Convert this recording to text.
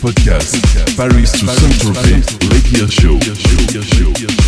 podcast. Paris to Saint-Tropez Radio Show.